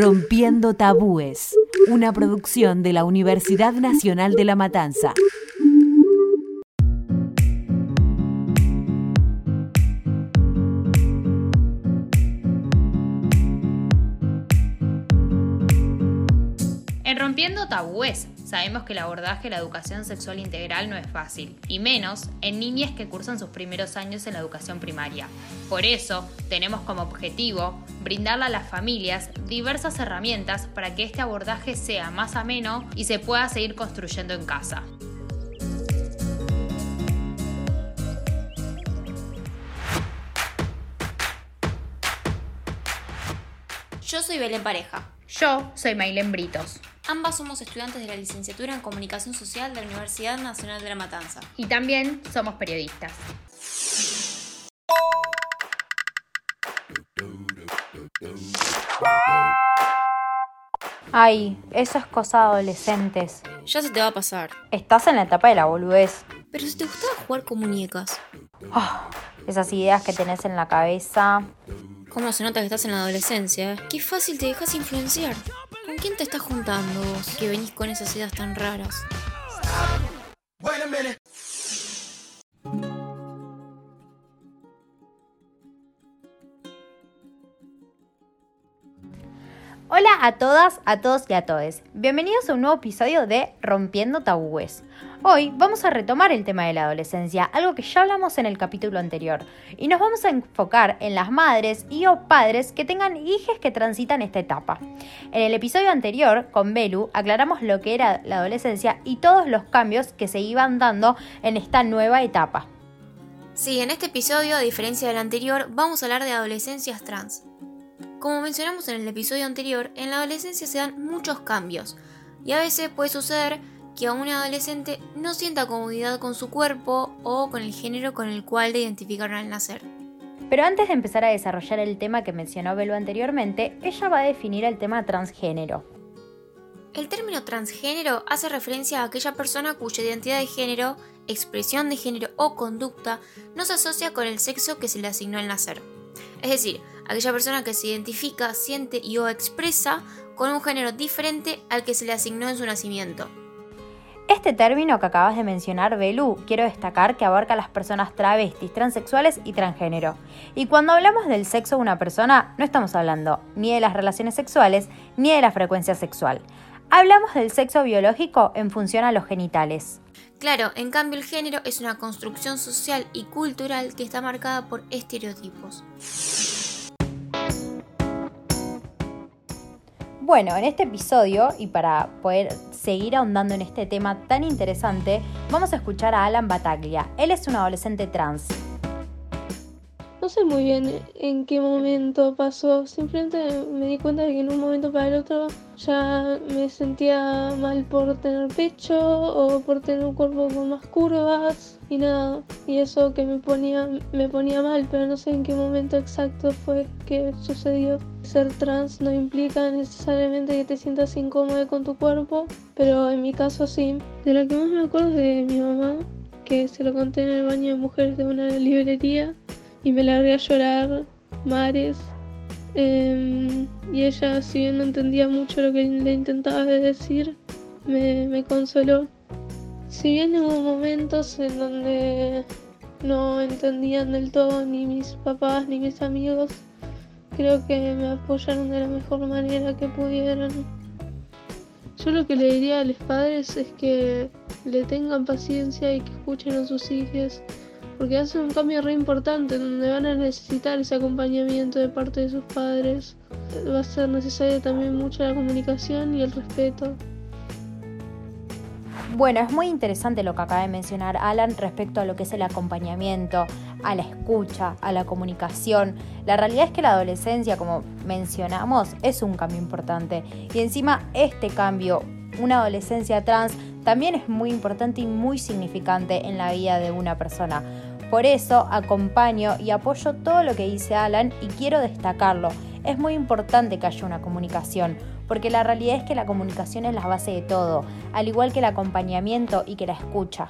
Rompiendo Tabúes, una producción de la Universidad Nacional de La Matanza. En Rompiendo Tabúes, sabemos que el abordaje de la educación sexual integral no es fácil, y menos en niñas que cursan sus primeros años en la educación primaria. Por eso, tenemos como objetivo brindarle a las familias diversas herramientas para que este abordaje sea más ameno y se pueda seguir construyendo en casa. Yo soy Belén Pareja. Yo soy Mailen Britos. Ambas somos estudiantes de la licenciatura en Comunicación Social de la Universidad Nacional de La Matanza. Y también somos periodistas. Ay, eso es cosa de adolescentes. Ya se te va a pasar. Estás en la etapa de la boludez. Pero si te gustaba jugar con muñecas, Ah, esas ideas que tenés en la cabeza. ¿cómo se nota que estás en la adolescencia? eh? Qué fácil te dejas influenciar. ¿Con quién te estás juntando vos que venís con esas ideas tan raras? Hola a todas, a todos y a todes. Bienvenidos a un nuevo episodio de Rompiendo Tabúes. Hoy vamos a retomar el tema de la adolescencia, algo que ya hablamos en el capítulo anterior, y nos vamos a enfocar en las madres y o padres que tengan hijos que transitan esta etapa. En el episodio anterior, con Belu, aclaramos lo que era la adolescencia y todos los cambios que se iban dando en esta nueva etapa. Sí, en este episodio, a diferencia del anterior, vamos a hablar de adolescencias trans. Como mencionamos en el episodio anterior, en la adolescencia se dan muchos cambios y a veces puede suceder que a un adolescente no sienta comodidad con su cuerpo o con el género con el cual le identificaron al nacer. Pero antes de empezar a desarrollar el tema que mencionó Belu anteriormente, ella va a definir el tema transgénero. El término transgénero hace referencia a aquella persona cuya identidad de género, expresión de género o conducta no se asocia con el sexo que se le asignó al nacer. Es decir, aquella persona que se identifica, siente y o expresa con un género diferente al que se le asignó en su nacimiento. Este término que acabas de mencionar, Belu, quiero destacar que abarca a las personas travestis, transexuales y transgénero. Y cuando hablamos del sexo de una persona, no estamos hablando ni de las relaciones sexuales ni de la frecuencia sexual. Hablamos del sexo biológico en función a los genitales. Claro, en cambio el género es una construcción social y cultural que está marcada por estereotipos. Bueno, en este episodio, y para poder seguir ahondando en este tema tan interesante, vamos a escuchar a Alan Bataglia. Él es un adolescente trans. No sé muy bien en qué momento pasó, simplemente me di cuenta de que en un momento para el otro ya me sentía mal por tener pecho o por tener un cuerpo con más curvas y nada, y eso que me ponía, me ponía mal, pero no sé en qué momento exacto fue que sucedió. Ser trans no implica necesariamente que te sientas incómodo con tu cuerpo, pero en mi caso sí. De lo que más me acuerdo es de mi mamá, que se lo conté en el baño de mujeres de una librería y me largué a llorar mares. Em, y ella, si bien no entendía mucho lo que le intentaba decir, me, me consoló. Si bien hubo momentos en donde no entendían del todo ni mis papás ni mis amigos, creo que me apoyaron de la mejor manera que pudieron. Yo lo que le diría a los padres es que le tengan paciencia y que escuchen a sus hijos porque hace un cambio re importante donde van a necesitar ese acompañamiento de parte de sus padres. Va a ser necesaria también mucho la comunicación y el respeto. Bueno, es muy interesante lo que acaba de mencionar Alan respecto a lo que es el acompañamiento, a la escucha, a la comunicación. La realidad es que la adolescencia, como mencionamos, es un cambio importante. Y encima este cambio, una adolescencia trans, también es muy importante y muy significante en la vida de una persona. Por eso acompaño y apoyo todo lo que dice Alan y quiero destacarlo. Es muy importante que haya una comunicación, porque la realidad es que la comunicación es la base de todo, al igual que el acompañamiento y que la escucha.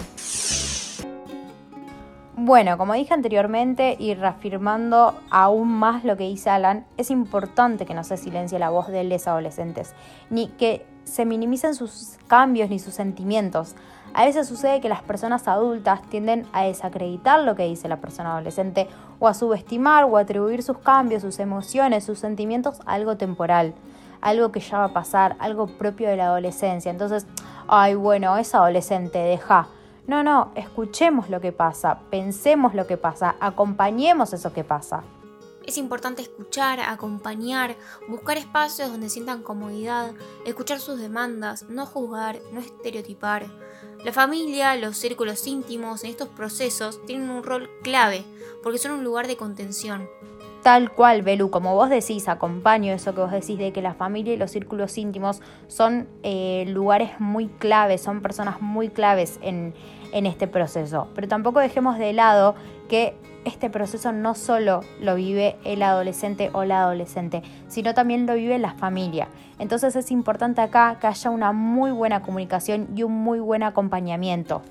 Bueno, como dije anteriormente y reafirmando aún más lo que dice Alan, es importante que no se silencie la voz de los adolescentes, ni que se minimicen sus cambios ni sus sentimientos. A veces sucede que las personas adultas tienden a desacreditar lo que dice la persona adolescente o a subestimar o atribuir sus cambios, sus emociones, sus sentimientos a algo temporal, algo que ya va a pasar, algo propio de la adolescencia. Entonces, ay, bueno, es adolescente, deja no, no, escuchemos lo que pasa, pensemos lo que pasa, acompañemos eso que pasa. Es importante escuchar, acompañar, buscar espacios donde sientan comodidad, escuchar sus demandas, no juzgar, no estereotipar. La familia, los círculos íntimos en estos procesos tienen un rol clave porque son un lugar de contención. Tal cual, Belu, como vos decís, acompaño eso que vos decís de que la familia y los círculos íntimos son eh, lugares muy claves, son personas muy claves en, en este proceso. Pero tampoco dejemos de lado que este proceso no solo lo vive el adolescente o la adolescente, sino también lo vive la familia. Entonces es importante acá que haya una muy buena comunicación y un muy buen acompañamiento.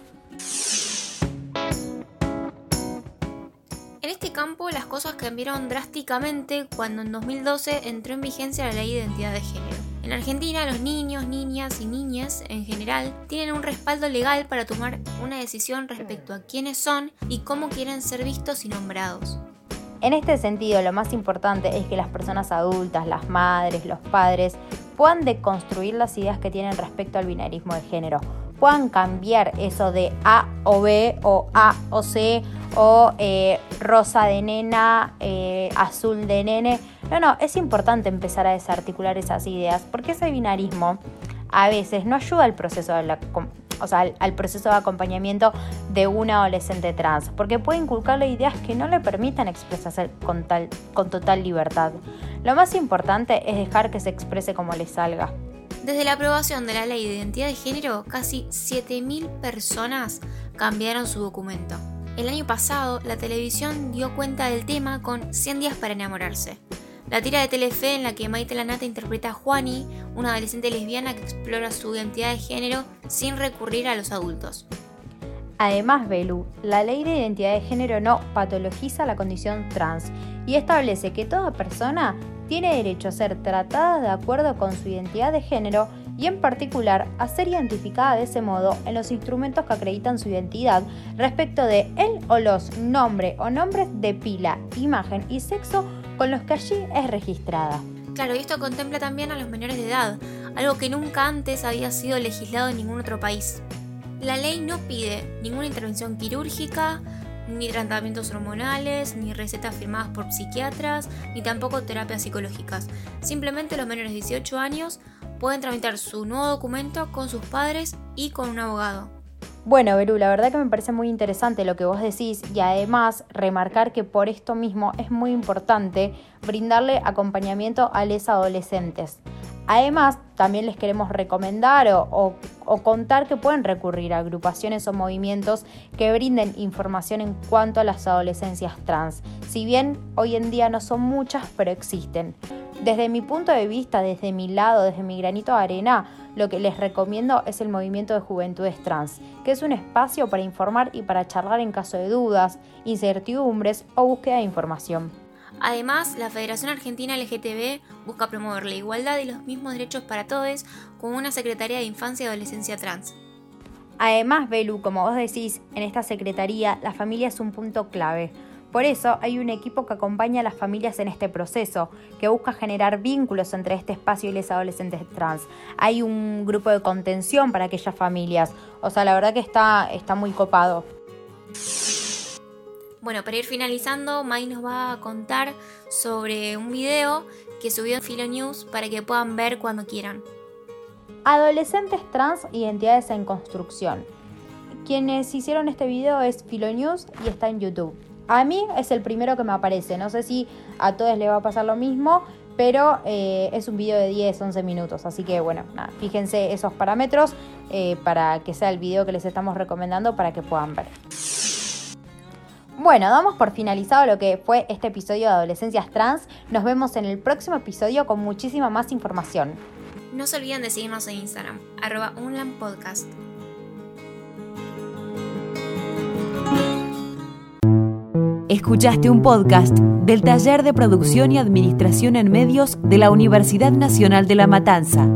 Cambiaron drásticamente cuando en 2012 entró en vigencia la ley de identidad de género. En Argentina los niños, niñas y niñas en general tienen un respaldo legal para tomar una decisión respecto a quiénes son y cómo quieren ser vistos y nombrados. En este sentido, lo más importante es que las personas adultas, las madres, los padres, puedan deconstruir las ideas que tienen respecto al binarismo de género, puedan cambiar eso de A o B o A o C o eh, rosa de nena, eh, azul de nene. No, no, es importante empezar a desarticular esas ideas porque ese binarismo a veces no ayuda al proceso de o sea, al, proceso de acompañamiento de un adolescente trans, porque puede inculcarle ideas que no le permitan expresarse con, con total libertad. Lo más importante es dejar que se exprese como le salga. Desde la aprobación de la ley de identidad de género, casi 7.000 personas cambiaron su documento. El año pasado, la televisión dio cuenta del tema con 100 días para enamorarse. La tira de Telefe en la que Maite Lanata interpreta a Juani, una adolescente lesbiana que explora su identidad de género sin recurrir a los adultos. Además, Belu, la ley de identidad de género no patologiza la condición trans y establece que toda persona tiene derecho a ser tratada de acuerdo con su identidad de género y en particular a ser identificada de ese modo en los instrumentos que acreditan su identidad respecto de él o los nombre o nombres de pila, imagen y sexo con los que allí es registrada. Claro, y esto contempla también a los menores de edad, algo que nunca antes había sido legislado en ningún otro país. La ley no pide ninguna intervención quirúrgica, ni tratamientos hormonales, ni recetas firmadas por psiquiatras, ni tampoco terapias psicológicas. Simplemente los menores de 18 años pueden tramitar su nuevo documento con sus padres y con un abogado. Bueno, Berú, la verdad que me parece muy interesante lo que vos decís y además remarcar que por esto mismo es muy importante brindarle acompañamiento a los adolescentes. Además, también les queremos recomendar o, contar que pueden recurrir a agrupaciones o movimientos que brinden información en cuanto a las adolescencias trans. Si bien hoy en día no son muchas, pero existen. Desde mi punto de vista, desde mi lado, desde mi granito de arena, lo que les recomiendo es el movimiento de juventudes trans, que es un espacio para informar y para charlar en caso de dudas, incertidumbres o búsqueda de información. Además, la Federación Argentina LGTB busca promover la igualdad y los mismos derechos para todos con una Secretaría de Infancia y Adolescencia Trans. Además, Belu, como vos decís, en esta Secretaría la familia es un punto clave. Por eso hay un equipo que acompaña a las familias en este proceso, que busca generar vínculos entre este espacio y los adolescentes trans. Hay un grupo de contención para aquellas familias. O sea, la verdad que está, está muy copado. Bueno, para ir finalizando, Mai nos va a contar sobre un video que subió en Filo News para que puedan ver cuando quieran. Adolescentes trans, identidades en construcción. Quienes hicieron este video es Filo News y está en YouTube. A mí es el primero que me aparece, no sé si a todos les va a pasar lo mismo, pero eh, es un video de 10, 11 minutos, así que bueno, nada, fíjense esos parámetros eh, para que sea el video que les estamos recomendando para que puedan ver. Bueno, damos por finalizado lo que fue este episodio de Adolescencias Trans. Nos vemos en el próximo episodio con muchísima más información. No se olviden de seguirnos en Instagram, arroba unlandpodcast. Escuchaste un podcast del Taller de Producción y Administración en Medios de la Universidad Nacional de La Matanza.